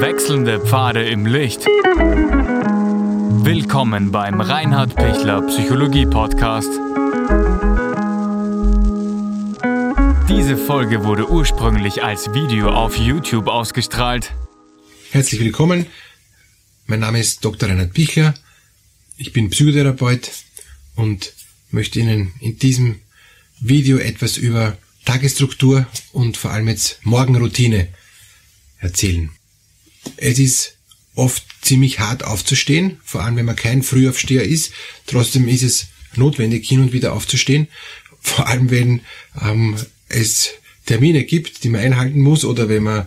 Wechselnde Pfade im Licht. Willkommen beim Reinhard Pichler Psychologie Podcast. Diese Folge wurde ursprünglich als Video auf YouTube ausgestrahlt. Herzlich willkommen. Mein Name ist Dr. Reinhard Pichler. Ich bin Psychotherapeut und möchte Ihnen in diesem Video etwas über Tagesstruktur und vor allem jetzt Morgenroutine erzählen. Es ist oft ziemlich hart aufzustehen, vor allem wenn man kein Frühaufsteher ist. Trotzdem ist es notwendig, hin und wieder aufzustehen. Vor allem wenn ähm, es Termine gibt, die man einhalten muss oder wenn man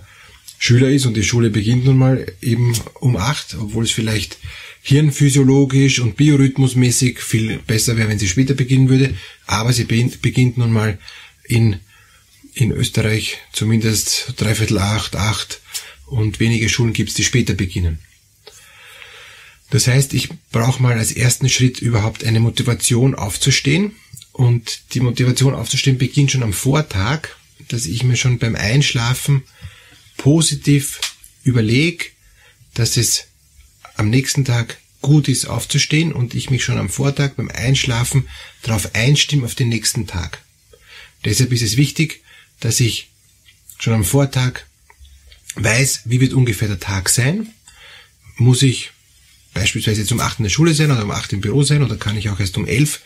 Schüler ist und die Schule beginnt nun mal eben um acht, obwohl es vielleicht hirnphysiologisch und biorhythmusmäßig viel besser wäre, wenn sie später beginnen würde. Aber sie beginnt nun mal in, in Österreich zumindest dreiviertel acht, acht und wenige Schulen gibt es, die später beginnen. Das heißt, ich brauche mal als ersten Schritt überhaupt eine Motivation aufzustehen. Und die Motivation aufzustehen beginnt schon am Vortag, dass ich mir schon beim Einschlafen positiv überlege, dass es am nächsten Tag gut ist aufzustehen und ich mich schon am Vortag beim Einschlafen darauf einstimme auf den nächsten Tag. Deshalb ist es wichtig, dass ich schon am Vortag weiß, wie wird ungefähr der Tag sein. Muss ich beispielsweise jetzt um 8 in der Schule sein oder um 8 im Büro sein oder kann ich auch erst um 11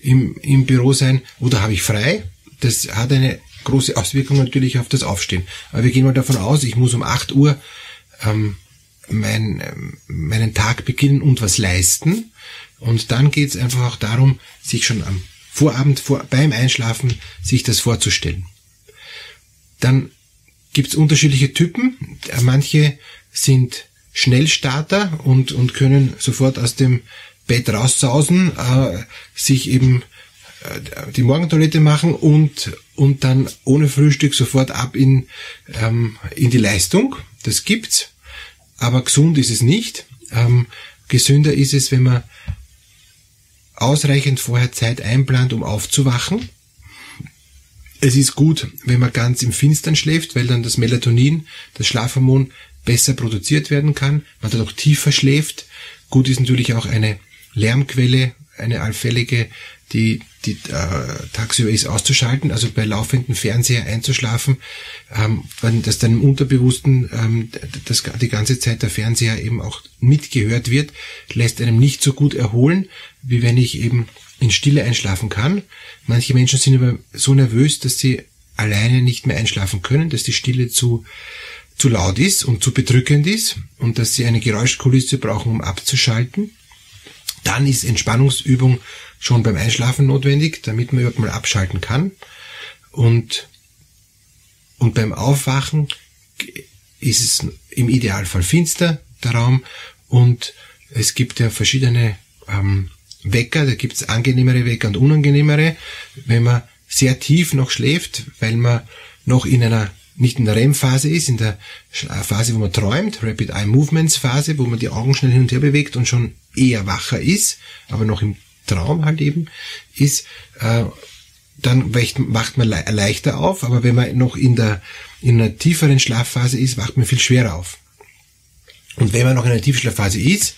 im, im Büro sein oder habe ich frei? Das hat eine große Auswirkung natürlich auf das Aufstehen. Aber wir gehen mal davon aus, ich muss um 8 Uhr ähm, mein, ähm, meinen Tag beginnen und was leisten. Und dann geht es einfach auch darum, sich schon am Vorabend, vor, beim Einschlafen, sich das vorzustellen. Dann gibt es unterschiedliche Typen. Manche sind Schnellstarter und, und können sofort aus dem Bett raussausen, äh, sich eben äh, die Morgentoilette machen und, und dann ohne Frühstück sofort ab in, ähm, in die Leistung. Das gibt's. Aber gesund ist es nicht. Ähm, gesünder ist es, wenn man ausreichend vorher Zeit einplant, um aufzuwachen es ist gut, wenn man ganz im Finstern schläft, weil dann das Melatonin, das Schlafhormon, besser produziert werden kann. Man dann auch tiefer schläft. Gut ist natürlich auch eine Lärmquelle, eine allfällige, die, die äh, tagsüber ist auszuschalten, also bei laufenden Fernseher einzuschlafen, ähm, wenn das dann im Unterbewussten ähm, das, die ganze Zeit der Fernseher eben auch mitgehört wird, lässt einem nicht so gut erholen, wie wenn ich eben in Stille einschlafen kann. Manche Menschen sind aber so nervös, dass sie alleine nicht mehr einschlafen können, dass die Stille zu, zu laut ist und zu bedrückend ist und dass sie eine Geräuschkulisse brauchen, um abzuschalten. Dann ist Entspannungsübung schon beim Einschlafen notwendig, damit man überhaupt mal abschalten kann. Und, und beim Aufwachen ist es im Idealfall finster, der Raum, und es gibt ja verschiedene ähm, Wecker, da gibt's angenehmere Wecker und unangenehmere. Wenn man sehr tief noch schläft, weil man noch in einer nicht in der REM-Phase ist, in der Phase, wo man träumt, Rapid Eye Movements Phase, wo man die Augen schnell hin und her bewegt und schon eher wacher ist, aber noch im Traum halt eben ist, äh, dann wacht man leichter auf, aber wenn man noch in der in einer tieferen Schlafphase ist, wacht man viel schwerer auf. Und wenn man noch in einer Tiefschlafphase ist,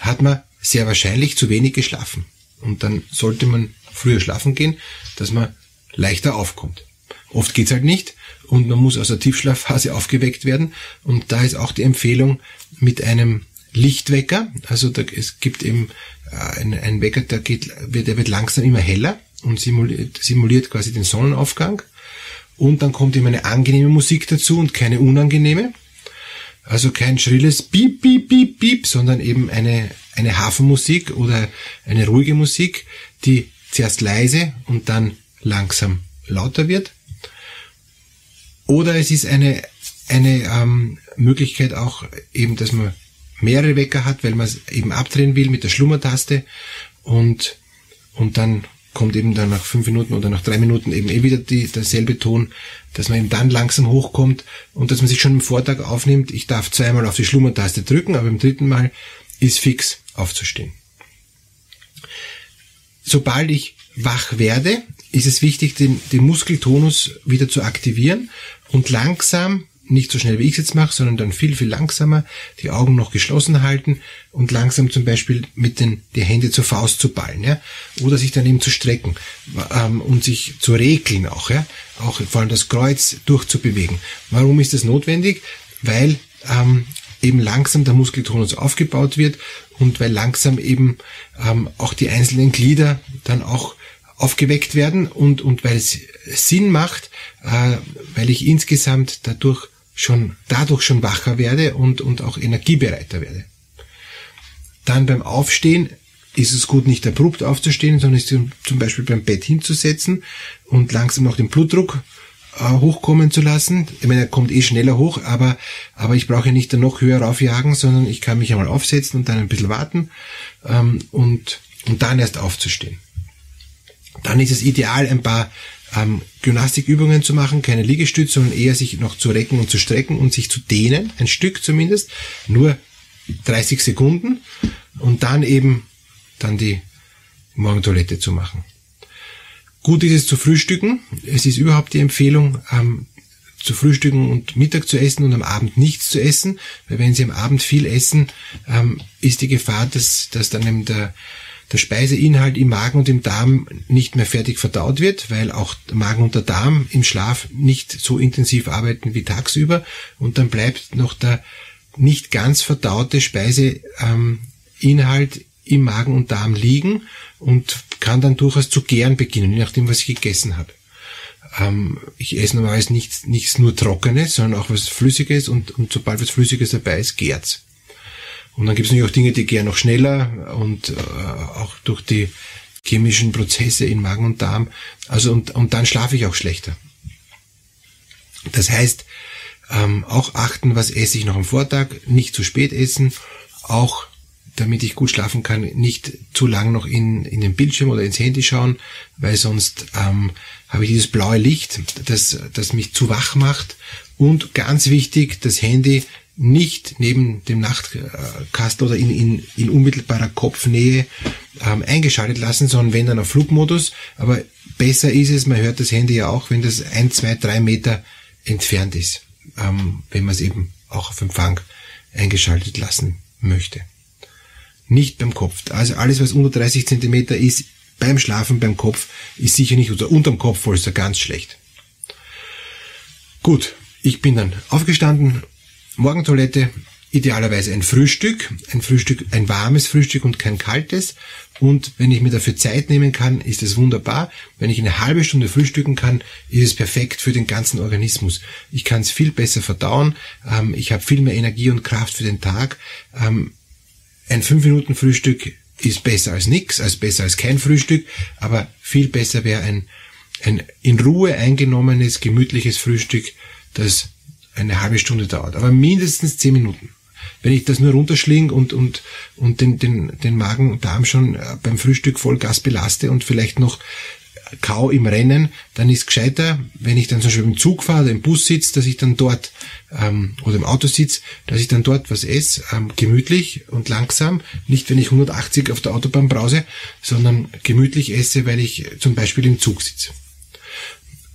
hat man sehr wahrscheinlich zu wenig geschlafen. Und dann sollte man früher schlafen gehen, dass man leichter aufkommt. Oft geht's halt nicht und man muss aus der Tiefschlafphase aufgeweckt werden. Und da ist auch die Empfehlung mit einem Lichtwecker. Also da, es gibt eben äh, einen, einen Wecker, der, geht, der wird langsam immer heller und simuliert, simuliert quasi den Sonnenaufgang. Und dann kommt eben eine angenehme Musik dazu und keine unangenehme. Also kein schrilles Piep, Piep, Piep, Piep, sondern eben eine, eine Hafenmusik oder eine ruhige Musik, die zuerst leise und dann langsam lauter wird. Oder es ist eine, eine ähm, Möglichkeit auch eben, dass man mehrere Wecker hat, weil man es eben abdrehen will mit der Schlummertaste und, und dann kommt eben dann nach fünf Minuten oder nach drei Minuten eben eh wieder die, derselbe Ton, dass man eben dann langsam hochkommt und dass man sich schon im Vortag aufnimmt, ich darf zweimal auf die Schlummertaste drücken, aber im dritten Mal ist fix aufzustehen. Sobald ich wach werde, ist es wichtig, den, den Muskeltonus wieder zu aktivieren und langsam nicht so schnell wie ich es jetzt mache, sondern dann viel, viel langsamer, die Augen noch geschlossen halten und langsam zum Beispiel mit den die Hände zur Faust zu ballen, ja, oder sich dann eben zu strecken ähm, und sich zu regeln auch, ja, auch vor allem das Kreuz durchzubewegen. Warum ist das notwendig? Weil ähm, eben langsam der Muskeltonus aufgebaut wird und weil langsam eben ähm, auch die einzelnen Glieder dann auch aufgeweckt werden und, und weil es Sinn macht, äh, weil ich insgesamt dadurch schon, dadurch schon wacher werde und, und auch energiebereiter werde. Dann beim Aufstehen ist es gut, nicht abrupt aufzustehen, sondern ist zum Beispiel beim Bett hinzusetzen und langsam noch den Blutdruck äh, hochkommen zu lassen. Ich meine, er kommt eh schneller hoch, aber, aber ich brauche nicht dann noch höher raufjagen, sondern ich kann mich einmal aufsetzen und dann ein bisschen warten ähm, und, und dann erst aufzustehen. Dann ist es ideal, ein paar ähm, Gymnastikübungen zu machen, keine Liegestütze, sondern eher sich noch zu recken und zu strecken und sich zu dehnen, ein Stück zumindest, nur 30 Sekunden und dann eben dann die Morgentoilette zu machen. Gut ist es zu frühstücken. Es ist überhaupt die Empfehlung, ähm, zu frühstücken und Mittag zu essen und am Abend nichts zu essen, weil wenn Sie am Abend viel essen, ähm, ist die Gefahr, dass, dass dann eben der, der Speiseinhalt im Magen und im Darm nicht mehr fertig verdaut wird, weil auch der Magen und der Darm im Schlaf nicht so intensiv arbeiten wie tagsüber und dann bleibt noch der nicht ganz verdaute Speiseinhalt im Magen und Darm liegen und kann dann durchaus zu gären beginnen, je nachdem, was ich gegessen habe. Ähm, ich esse normalerweise nichts, nichts nur Trockenes, sondern auch was Flüssiges und, und sobald was Flüssiges dabei ist, gärt's. Und dann gibt es natürlich auch Dinge, die gären noch schneller und äh, auch durch die chemischen Prozesse in Magen und Darm. Also und, und dann schlafe ich auch schlechter. Das heißt, ähm, auch achten, was esse ich noch am Vortag, nicht zu spät essen, auch damit ich gut schlafen kann, nicht zu lang noch in, in den Bildschirm oder ins Handy schauen, weil sonst ähm, habe ich dieses blaue Licht, das, das mich zu wach macht. Und ganz wichtig, das Handy nicht neben dem Nachtkastel oder in, in, in unmittelbarer Kopfnähe ähm, eingeschaltet lassen, sondern wenn dann auf Flugmodus. Aber besser ist es, man hört das Handy ja auch, wenn das ein, zwei, drei Meter entfernt ist, ähm, wenn man es eben auch auf Empfang eingeschaltet lassen möchte. Nicht beim Kopf. Also alles, was unter 30 Zentimeter ist, beim Schlafen, beim Kopf, ist sicher nicht, oder unterm Kopf wohl ist er ganz schlecht. Gut, ich bin dann aufgestanden, Morgentoilette, idealerweise ein Frühstück, ein Frühstück, ein warmes Frühstück und kein kaltes. Und wenn ich mir dafür Zeit nehmen kann, ist es wunderbar. Wenn ich eine halbe Stunde frühstücken kann, ist es perfekt für den ganzen Organismus. Ich kann es viel besser verdauen. Ähm, ich habe viel mehr Energie und Kraft für den Tag. Ähm, ein 5 Minuten Frühstück ist besser als nichts, als besser als kein Frühstück, aber viel besser wäre ein, ein in Ruhe eingenommenes, gemütliches Frühstück, das eine halbe Stunde dauert, aber mindestens zehn Minuten. Wenn ich das nur runterschling und, und, und den, den, den Magen-Darm schon äh, beim Frühstück voll Gas belaste und vielleicht noch kau im Rennen, dann ist gescheiter, wenn ich dann zum Beispiel im Zug fahre oder im Bus sitze, dass ich dann dort ähm, oder im Auto sitze, dass ich dann dort was esse, ähm, gemütlich und langsam, nicht wenn ich 180 auf der Autobahn brause, sondern gemütlich esse, weil ich zum Beispiel im Zug sitze.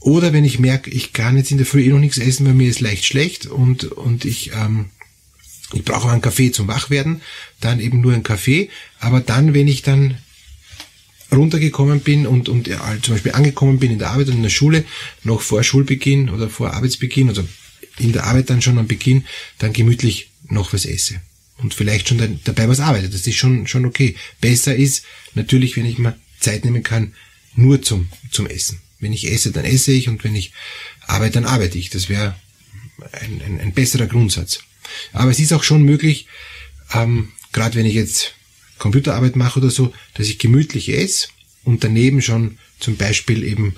Oder wenn ich merke, ich kann jetzt in der Früh eh noch nichts essen, weil mir ist leicht schlecht und, und ich, ähm, ich brauche einen Kaffee zum Wachwerden, dann eben nur einen Kaffee. Aber dann, wenn ich dann runtergekommen bin und, und ja, zum Beispiel angekommen bin in der Arbeit und in der Schule, noch vor Schulbeginn oder vor Arbeitsbeginn, also in der Arbeit dann schon am Beginn, dann gemütlich noch was esse. Und vielleicht schon dabei was arbeite. Das ist schon, schon okay. Besser ist natürlich, wenn ich mal Zeit nehmen kann, nur zum, zum Essen. Wenn ich esse, dann esse ich und wenn ich arbeite, dann arbeite ich. Das wäre ein, ein, ein besserer Grundsatz. Aber es ist auch schon möglich, ähm, gerade wenn ich jetzt Computerarbeit mache oder so, dass ich gemütlich esse und daneben schon zum Beispiel eben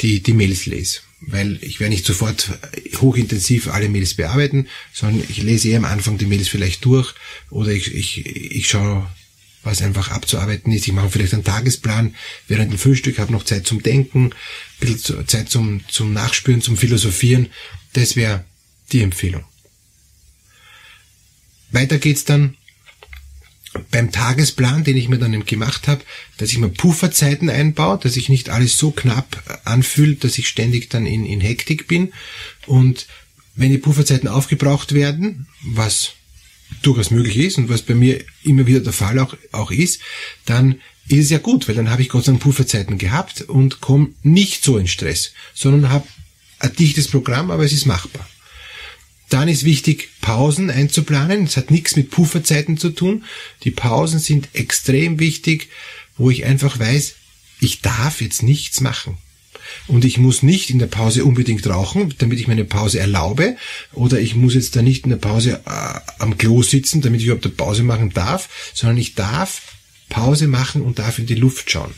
die, die Mails lese. Weil ich werde nicht sofort hochintensiv alle Mails bearbeiten, sondern ich lese eher am Anfang die Mails vielleicht durch oder ich, ich, ich schaue was einfach abzuarbeiten ist. Ich mache vielleicht einen Tagesplan während dem Frühstück, habe noch Zeit zum Denken, ein bisschen Zeit zum, zum Nachspüren, zum Philosophieren. Das wäre die Empfehlung. Weiter geht's dann beim Tagesplan, den ich mir dann gemacht habe, dass ich mir Pufferzeiten einbaue, dass ich nicht alles so knapp anfühlt, dass ich ständig dann in, in Hektik bin und wenn die Pufferzeiten aufgebraucht werden, was durchaus möglich ist und was bei mir immer wieder der Fall auch, auch ist, dann ist es ja gut, weil dann habe ich Gott sei Dank Pufferzeiten gehabt und komme nicht so in Stress, sondern habe ein dichtes Programm, aber es ist machbar. Dann ist wichtig, Pausen einzuplanen. Das hat nichts mit Pufferzeiten zu tun. Die Pausen sind extrem wichtig, wo ich einfach weiß, ich darf jetzt nichts machen. Und ich muss nicht in der Pause unbedingt rauchen, damit ich meine Pause erlaube. Oder ich muss jetzt da nicht in der Pause äh, am Klo sitzen, damit ich überhaupt eine Pause machen darf, sondern ich darf Pause machen und darf in die Luft schauen.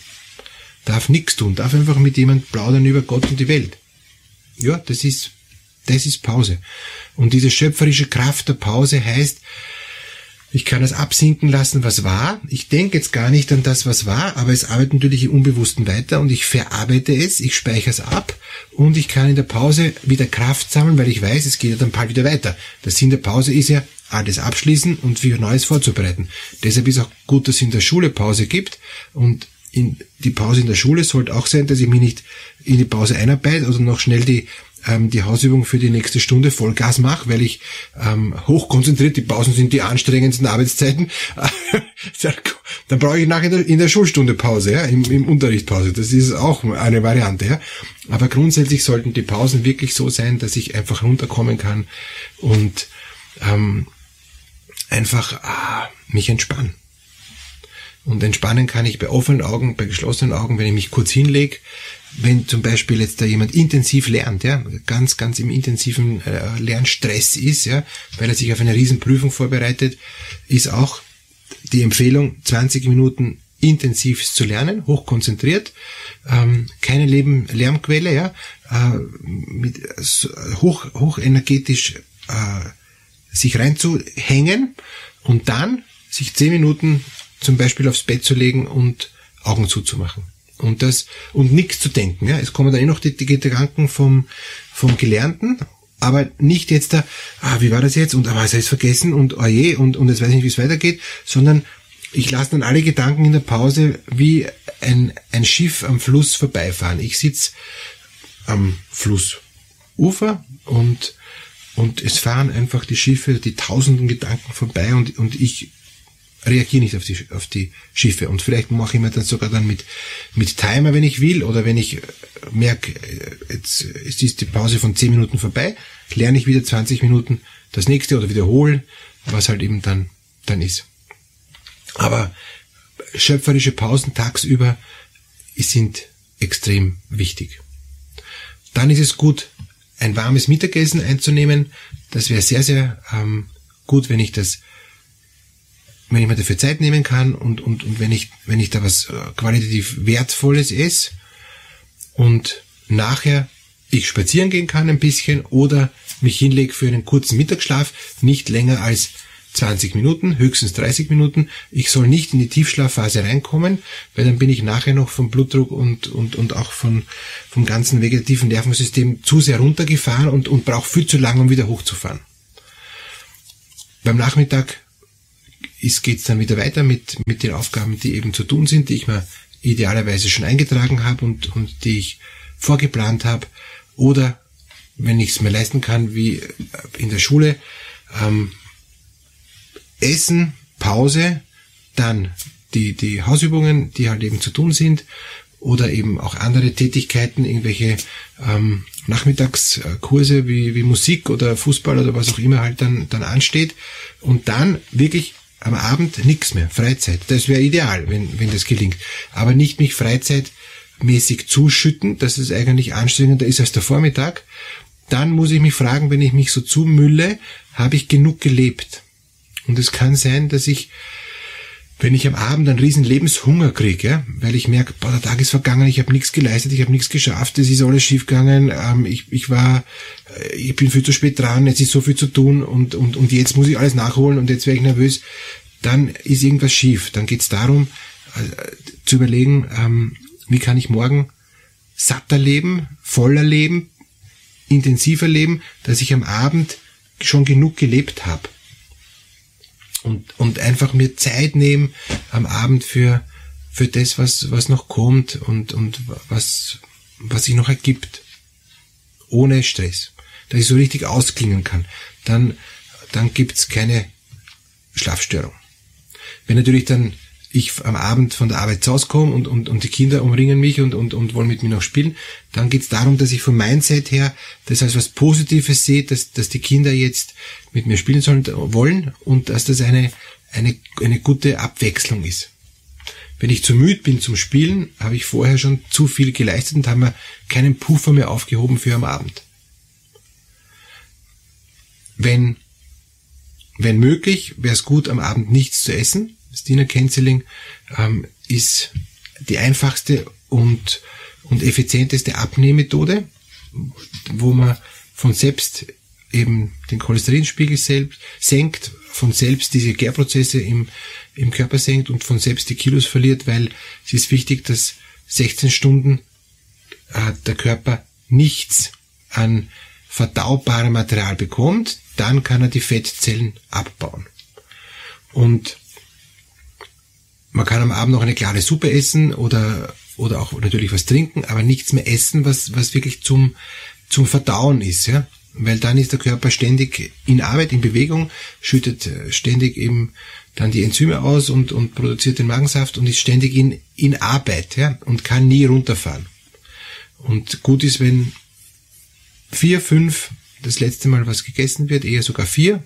Darf nichts tun, darf einfach mit jemand plaudern über Gott und die Welt. Ja, das ist, das ist Pause. Und diese schöpferische Kraft der Pause heißt, ich kann es absinken lassen, was war. Ich denke jetzt gar nicht an das, was war, aber es arbeitet natürlich im Unbewussten weiter und ich verarbeite es, ich speichere es ab und ich kann in der Pause wieder Kraft sammeln, weil ich weiß, es geht ja dann bald wieder weiter. Der Sinn der Pause ist ja, alles abschließen und für Neues vorzubereiten. Deshalb ist auch gut, dass es in der Schule Pause gibt und in die Pause in der Schule sollte auch sein, dass ich mich nicht in die Pause einarbeite oder noch schnell die ähm, die Hausübung für die nächste Stunde Vollgas mache, weil ich ähm, hochkonzentriert, die Pausen sind die anstrengendsten Arbeitszeiten, dann brauche ich nachher in der, Schulstunde Pause, ja, im, im Unterricht Pause. Das ist auch eine Variante. Ja. Aber grundsätzlich sollten die Pausen wirklich so sein, dass ich einfach runterkommen kann und ähm, einfach ah, mich entspannen. Und entspannen kann ich bei offenen Augen, bei geschlossenen Augen, wenn ich mich kurz hinlege, wenn zum Beispiel jetzt da jemand intensiv lernt, ja, ganz, ganz im intensiven äh, Lernstress ist, ja, weil er sich auf eine Riesenprüfung vorbereitet, ist auch die Empfehlung, 20 Minuten intensiv zu lernen, hochkonzentriert, ähm, keine Leben Lärmquelle, ja, äh, mit hoch, hochenergetisch äh, sich reinzuhängen und dann sich 10 Minuten zum Beispiel aufs Bett zu legen und Augen zuzumachen und das und nichts zu denken. Ja, es kommen dann eh noch die, die Gedanken vom vom Gelernten, aber nicht jetzt da, ah, wie war das jetzt und ah, was habe ich vergessen und oh je und und jetzt weiß ich nicht, wie es weitergeht, sondern ich lasse dann alle Gedanken in der Pause wie ein ein Schiff am Fluss vorbeifahren. Ich sitz am Flussufer und und es fahren einfach die Schiffe, die tausenden Gedanken vorbei und, und ich reagiere nicht auf die, auf die Schiffe. Und vielleicht mache ich mir dann sogar dann mit, mit Timer, wenn ich will, oder wenn ich äh, merke, äh, jetzt ist die Pause von 10 Minuten vorbei, lerne ich wieder 20 Minuten das nächste oder wiederholen, was halt eben dann, dann ist. Aber schöpferische Pausen tagsüber sind extrem wichtig. Dann ist es gut, ein warmes Mittagessen einzunehmen. Das wäre sehr, sehr ähm, gut, wenn ich das wenn ich mir dafür Zeit nehmen kann und, und, und wenn ich, wenn ich da was äh, qualitativ Wertvolles esse und nachher ich spazieren gehen kann ein bisschen oder mich hinlege für einen kurzen Mittagsschlaf, nicht länger als 20 Minuten, höchstens 30 Minuten. Ich soll nicht in die Tiefschlafphase reinkommen, weil dann bin ich nachher noch vom Blutdruck und, und, und auch von, vom ganzen vegetativen Nervensystem zu sehr runtergefahren und, und brauche viel zu lange, um wieder hochzufahren. Beim Nachmittag ist, geht's dann wieder weiter mit, mit den Aufgaben, die eben zu tun sind, die ich mir idealerweise schon eingetragen habe und, und die ich vorgeplant habe. Oder wenn ich es mir leisten kann, wie in der Schule, ähm, Essen, Pause, dann die, die Hausübungen, die halt eben zu tun sind, oder eben auch andere Tätigkeiten, irgendwelche ähm, Nachmittagskurse wie, wie Musik oder Fußball oder was auch immer halt dann, dann ansteht. Und dann wirklich am Abend nichts mehr, Freizeit. Das wäre ideal, wenn, wenn das gelingt. Aber nicht mich freizeitmäßig zuschütten, dass es eigentlich anstrengender ist als der Vormittag. Dann muss ich mich fragen, wenn ich mich so zumülle, habe ich genug gelebt? Und es kann sein, dass ich, wenn ich am Abend einen riesen Lebenshunger kriege, ja, weil ich merke, boah, der Tag ist vergangen, ich habe nichts geleistet, ich habe nichts geschafft, es ist alles schiefgegangen, ähm, ich, ich war, äh, ich bin viel zu spät dran, jetzt ist so viel zu tun und, und, und jetzt muss ich alles nachholen und jetzt wäre ich nervös, dann ist irgendwas schief. Dann geht es darum, äh, zu überlegen, ähm, wie kann ich morgen satter leben, voller leben, intensiver leben, dass ich am Abend schon genug gelebt habe und, und einfach mir Zeit nehmen am Abend für, für das, was, was noch kommt und, und was, was sich noch ergibt. Ohne Stress. dass ich so richtig ausklingen kann, dann, dann gibt's keine Schlafstörung. Wenn natürlich dann ich am Abend von der Arbeit zu Hause komme und, und, und die Kinder umringen mich und, und, und wollen mit mir noch spielen, dann geht es darum, dass ich vom Mindset her das als was Positives sehe, dass, dass die Kinder jetzt mit mir spielen sollen wollen und dass das eine, eine, eine gute Abwechslung ist. Wenn ich zu müde bin zum Spielen, habe ich vorher schon zu viel geleistet und habe mir keinen Puffer mehr aufgehoben für am Abend. Wenn, wenn möglich, wäre es gut, am Abend nichts zu essen, Dinner Canceling ähm, ist die einfachste und, und effizienteste Abnehmmethode, wo man von selbst eben den Cholesterinspiegel selbst senkt, von selbst diese Gärprozesse im, im Körper senkt und von selbst die Kilos verliert, weil es ist wichtig, dass 16 Stunden äh, der Körper nichts an verdaubarem Material bekommt, dann kann er die Fettzellen abbauen. Und man kann am Abend noch eine klare Suppe essen oder, oder auch natürlich was trinken, aber nichts mehr essen, was, was wirklich zum, zum Verdauen ist, ja. Weil dann ist der Körper ständig in Arbeit, in Bewegung, schüttet äh, ständig eben dann die Enzyme aus und, und produziert den Magensaft und ist ständig in, in Arbeit, ja, und kann nie runterfahren. Und gut ist, wenn vier, fünf das letzte Mal was gegessen wird, eher sogar vier,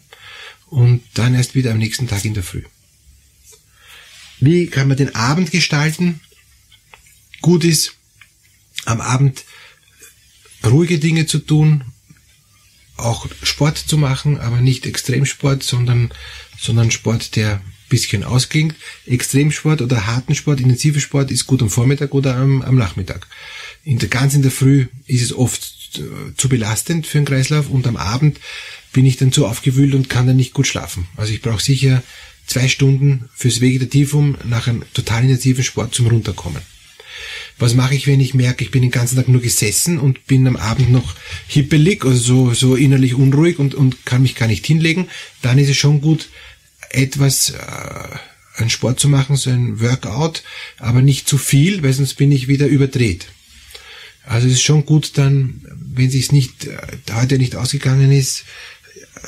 und dann erst wieder am nächsten Tag in der Früh. Wie kann man den Abend gestalten? Gut ist, am Abend ruhige Dinge zu tun, auch Sport zu machen, aber nicht Extremsport, sondern, sondern Sport, der bisschen ausklingt. Extremsport oder harten Sport, intensiver Sport ist gut am Vormittag oder am, am Nachmittag. In der, ganz in der Früh ist es oft zu belastend für den Kreislauf und am Abend bin ich dann zu aufgewühlt und kann dann nicht gut schlafen. Also ich brauche sicher zwei Stunden fürs Vegetativum nach einem total intensiven Sport zum Runterkommen. Was mache ich, wenn ich merke, ich bin den ganzen Tag nur gesessen und bin am Abend noch hippelig, also so, so innerlich unruhig und, und kann mich gar nicht hinlegen? Dann ist es schon gut, etwas äh, einen Sport zu machen, so ein Workout, aber nicht zu viel, weil sonst bin ich wieder überdreht. Also es ist schon gut dann, wenn es nicht äh, heute nicht ausgegangen ist,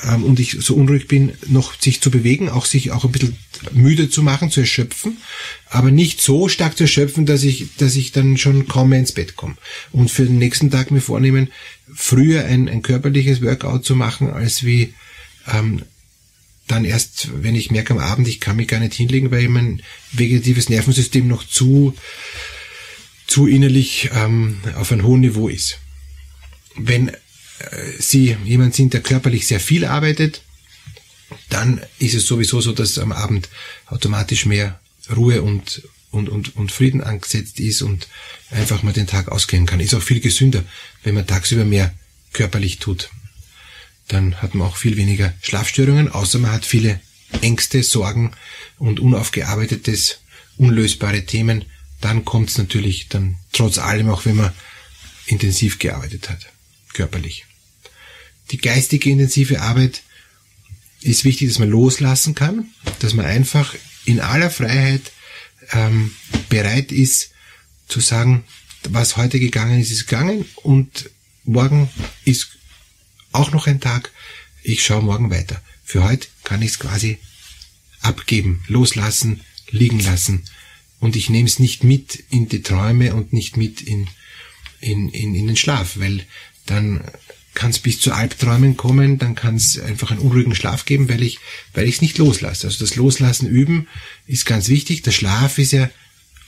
ähm, und ich so unruhig bin, noch sich zu bewegen, auch sich auch ein bisschen müde zu machen, zu erschöpfen, aber nicht so stark zu erschöpfen, dass ich, dass ich dann schon kaum mehr ins Bett komme. Und für den nächsten Tag mir vornehmen, früher ein, ein körperliches Workout zu machen, als wie ähm, dann erst, wenn ich merke am Abend, ich kann mich gar nicht hinlegen, weil mein vegetatives Nervensystem noch zu, zu innerlich ähm, auf einem hohen Niveau ist. Wenn Sie jemand sind, der körperlich sehr viel arbeitet, dann ist es sowieso so, dass am Abend automatisch mehr Ruhe und, und, und, und Frieden angesetzt ist und einfach mal den Tag ausgehen kann. Ist auch viel gesünder, wenn man tagsüber mehr körperlich tut. Dann hat man auch viel weniger Schlafstörungen, außer man hat viele Ängste, Sorgen und unaufgearbeitetes, unlösbare Themen. Dann kommt es natürlich dann trotz allem, auch wenn man intensiv gearbeitet hat, körperlich die geistige intensive Arbeit ist wichtig, dass man loslassen kann, dass man einfach in aller Freiheit ähm, bereit ist zu sagen, was heute gegangen ist, ist gegangen und morgen ist auch noch ein Tag. Ich schaue morgen weiter. Für heute kann ich es quasi abgeben, loslassen, liegen lassen und ich nehme es nicht mit in die Träume und nicht mit in, in, in, in den Schlaf, weil dann kann es bis zu Albträumen kommen, dann kann es einfach einen unruhigen Schlaf geben, weil ich weil ich es nicht loslasse. Also das Loslassen üben ist ganz wichtig. Der Schlaf ist ja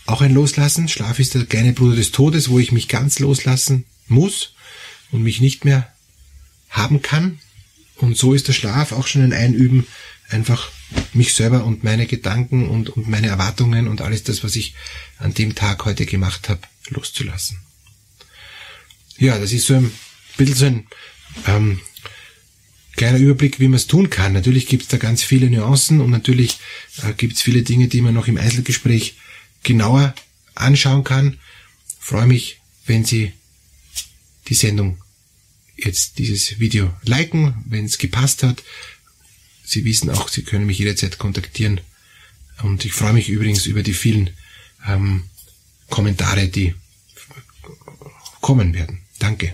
auch ein Loslassen. Schlaf ist der kleine Bruder des Todes, wo ich mich ganz loslassen muss und mich nicht mehr haben kann. Und so ist der Schlaf auch schon ein Einüben, einfach mich selber und meine Gedanken und, und meine Erwartungen und alles das, was ich an dem Tag heute gemacht habe, loszulassen. Ja, das ist so ein bisschen so ein ähm, kleiner Überblick, wie man es tun kann. Natürlich gibt es da ganz viele Nuancen und natürlich äh, gibt es viele Dinge, die man noch im Einzelgespräch genauer anschauen kann. freue mich, wenn Sie die Sendung jetzt dieses Video liken, wenn es gepasst hat. Sie wissen auch, Sie können mich jederzeit kontaktieren. Und ich freue mich übrigens über die vielen ähm, Kommentare, die kommen werden. Danke.